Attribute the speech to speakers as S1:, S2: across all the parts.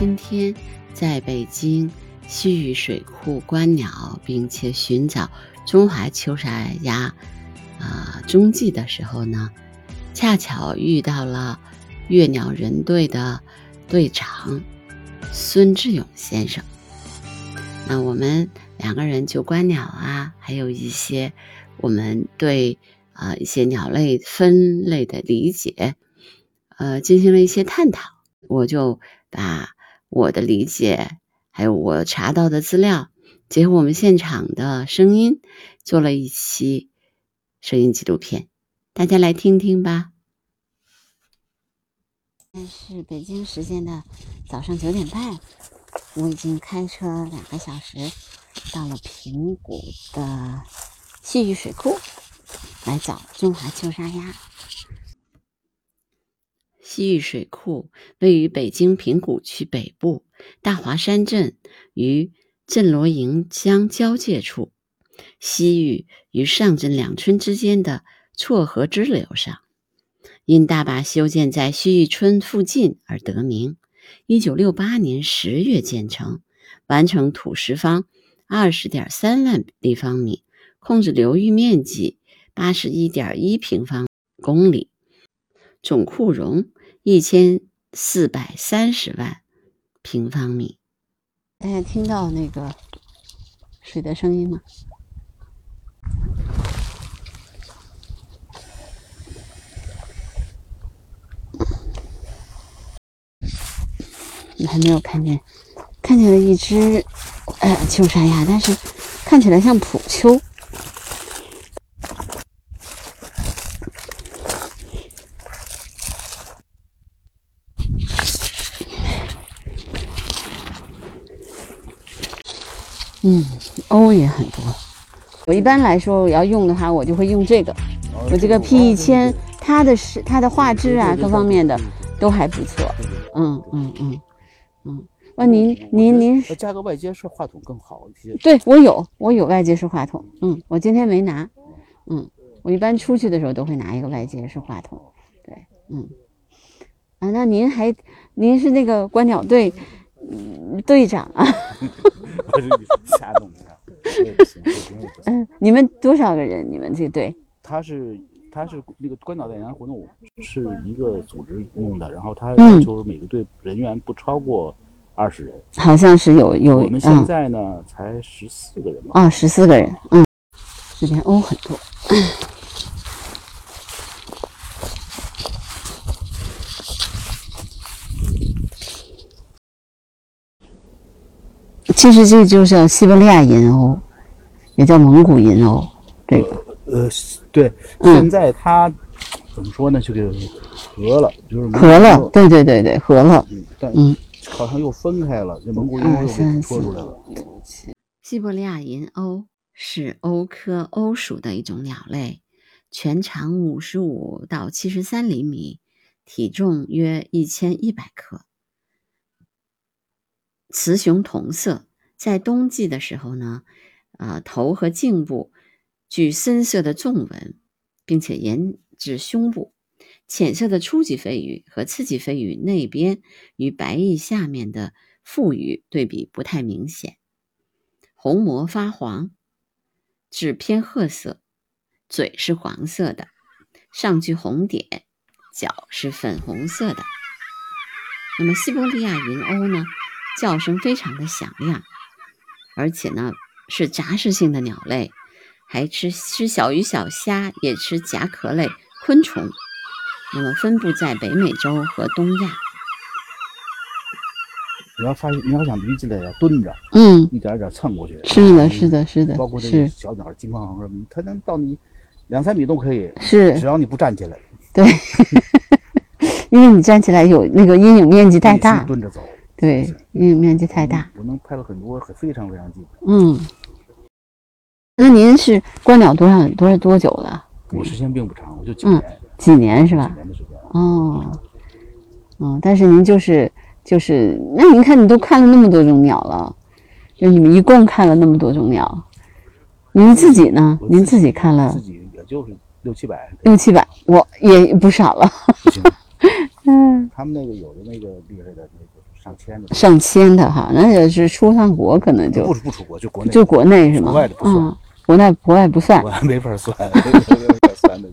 S1: 今天在北京西域水库观鸟，并且寻找中华秋沙鸭啊踪迹的时候呢，恰巧遇到了悦鸟人队的队长孙志勇先生。那我们两个人就观鸟啊，还有一些我们对啊一些鸟类分类的理解，呃，进行了一些探讨。我就把我的理解，还有我查到的资料，结合我们现场的声音，做了一期声音纪录片，大家来听听吧。现在是北京时间的早上九点半，我已经开车两个小时到了平谷的西域水库来找中华秋沙鸭。西域水库位于北京平谷区北部大华山镇与镇罗营乡交界处，西域与上镇两村之间的错河支流上，因大坝修建在西域村附近而得名。一九六八年十月建成，完成土石方二十点三万立方米，控制流域面积八十一点一平方公里，总库容。一千四百三十万平方米，大家听到那个水的声音吗？你还没有看见，看见了一只呃秋沙鸭，但是看起来像普秋。嗯，欧也很多。我一般来说，我要用的话，我就会用这个。我这个 P 一千，它的是它的画质啊，各方面的都还不错。嗯嗯嗯嗯。那您您您
S2: 加个外接式话筒更好一些。
S1: 对我有，我有外接式话筒。嗯，我今天没拿。嗯，我一般出去的时候都会拿一个外接式话筒。对，嗯。啊，那您还您是那个观鸟队队长啊？
S2: 我是瞎弄的，
S1: 嗯，你们多少个人？你们这个队？
S2: 他是他是那个关岛代言活动是一个组织弄的，然后他要求每个队人员不超过二十人。
S1: 好像是有有。
S2: 我们现在呢才十四个人吧？
S1: 啊，十四个人。嗯，这边欧很多。其实这就是西伯利亚银鸥，也叫蒙古银鸥。这个
S2: 呃，对，现在它怎么说呢？就给合了，就是
S1: 合了。对对对对，合了。
S2: 但嗯，好像又分开了。这蒙古银鸥又给拖出来了。
S1: 西伯利亚银鸥是鸥科鸥属的一种鸟类，全长五十五到七十三厘米，体重约一千一百克，雌雄同色。在冬季的时候呢，啊，头和颈部具深色的纵纹，并且沿至胸部，浅色的初级飞羽和次级飞羽内边与白翼下面的腹羽对比不太明显，虹膜发黄，质偏褐色，嘴是黄色的，上具红点，脚是粉红色的。那么西伯利亚银鸥呢，叫声非常的响亮。而且呢，是杂食性的鸟类，还吃吃小鱼小虾，也吃甲壳类昆虫。那么分布在北美洲和东亚。
S2: 你要发现，你要想离起来，要蹲着，
S1: 嗯，
S2: 一点一点蹭过去。
S1: 是的，是的，是的。
S2: 包括这个小鸟金黄什么，它能到你两三米都可以。
S1: 是，
S2: 只要你不站起来。
S1: 对，因为你站起来有那个阴影面积太大。
S2: 蹲着走。
S1: 对，因为面积太大，
S2: 我能拍了很多，很非常非常近。
S1: 嗯，那您是观鸟多少多少多久了？
S2: 我时间并不长，我就几年，
S1: 几年是吧？
S2: 几年的时间。
S1: 哦，嗯，但是您就是就是，那您看你都看了那么多种鸟了，就你们一共看了那么多种鸟，您自己呢？您自己看了？
S2: 自己也就是六七百。
S1: 六七百，我也不少了。
S2: 嗯，他们那个有的那个厉害的那个。上千的，
S1: 上千的哈，那也是出趟国可能就
S2: 不不出国就国内，
S1: 就国内是吗？
S2: 国外的不算
S1: 嗯，国内国外不算
S2: 我。还没法算，没法算的，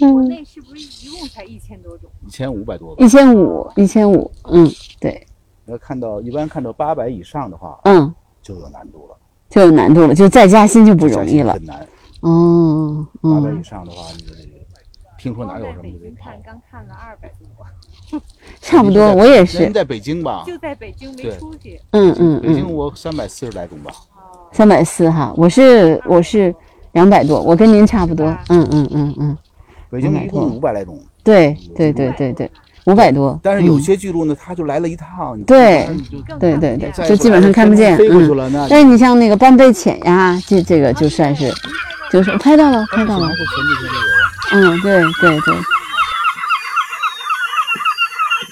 S1: 嗯，
S3: 国内是不是一共才一千多种？
S2: 一千五百多吧。
S1: 一千五，一千五，嗯，对，
S2: 要看到一般看到八百以上的话，
S1: 嗯，
S2: 就有难度了，
S1: 就有难度了，就再加薪就不容易了。
S2: 很难。
S1: 哦，
S2: 八百以
S1: 嗯，
S2: 上的话，你就得听说哪有什么就得跑
S3: 北京看，。刚看了二百多，
S1: 差不多，我也
S2: 您
S1: 是，
S2: 在北京吧？
S3: 就在北京没出去。
S1: 嗯嗯
S2: 北京
S1: 嗯，
S2: 我三百四十来种吧。
S3: 哦，
S1: 三百四哈，我是我是两百多，我跟您差不多，嗯嗯嗯嗯，
S2: 北京一共五百来种，
S1: 对对对对对，五百多，
S2: 但是有
S1: 嗯。
S2: 些记录呢，他就来了一趟，
S1: 对。对对对就基本上看不见，
S2: 飞过去
S1: 嗯。
S2: 了，那
S1: 但是你像那个斑背浅呀，这这个就算是，就是拍到了，拍到了，
S2: 是前几天都有。
S1: 嗯，对对对。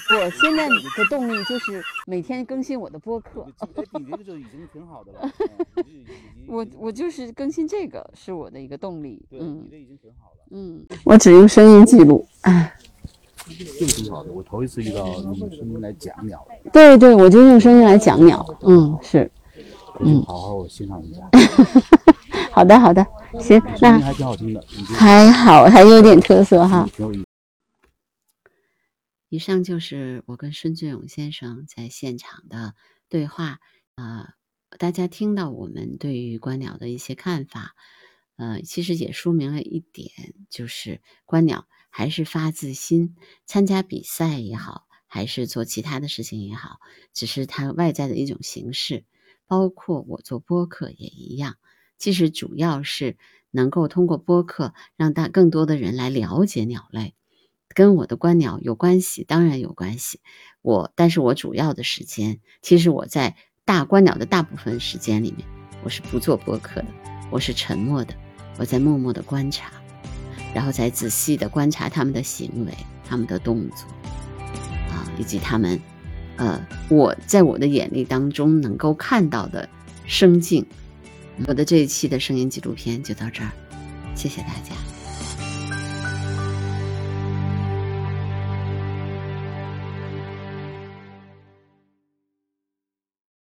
S1: 我现在的动力就是每天更新我的播客，
S2: 哎，你这个就已经挺好的了。
S1: 我我就是更新这个是我的一个动力，
S2: 嗯，你
S1: 嗯
S2: 这已经挺好了，
S1: 嗯，我只用声音记录，哎，
S2: 这个挺好的。我头一次遇到用声音来讲鸟，
S1: 对对，我就用声音来讲鸟，嗯，是，
S2: 回去好好欣赏一下。
S1: 好的好的，行，那
S2: 还挺好听的，
S1: 还好，还有点特色哈。以上就是我跟孙俊勇先生在现场的对话，呃，大家听到我们对于观鸟的一些看法，呃，其实也说明了一点，就是观鸟还是发自心，参加比赛也好，还是做其他的事情也好，只是它外在的一种形式，包括我做播客也一样，其实主要是能够通过播客让大更多的人来了解鸟类。跟我的观鸟有关系，当然有关系。我，但是我主要的时间，其实我在大观鸟的大部分时间里面，我是不做播客的，我是沉默的，我在默默的观察，然后再仔细的观察他们的行为、他们的动作，啊，以及他们，呃，我在我的眼力当中能够看到的生境。我的这一期的声音纪录片就到这儿，谢谢大家。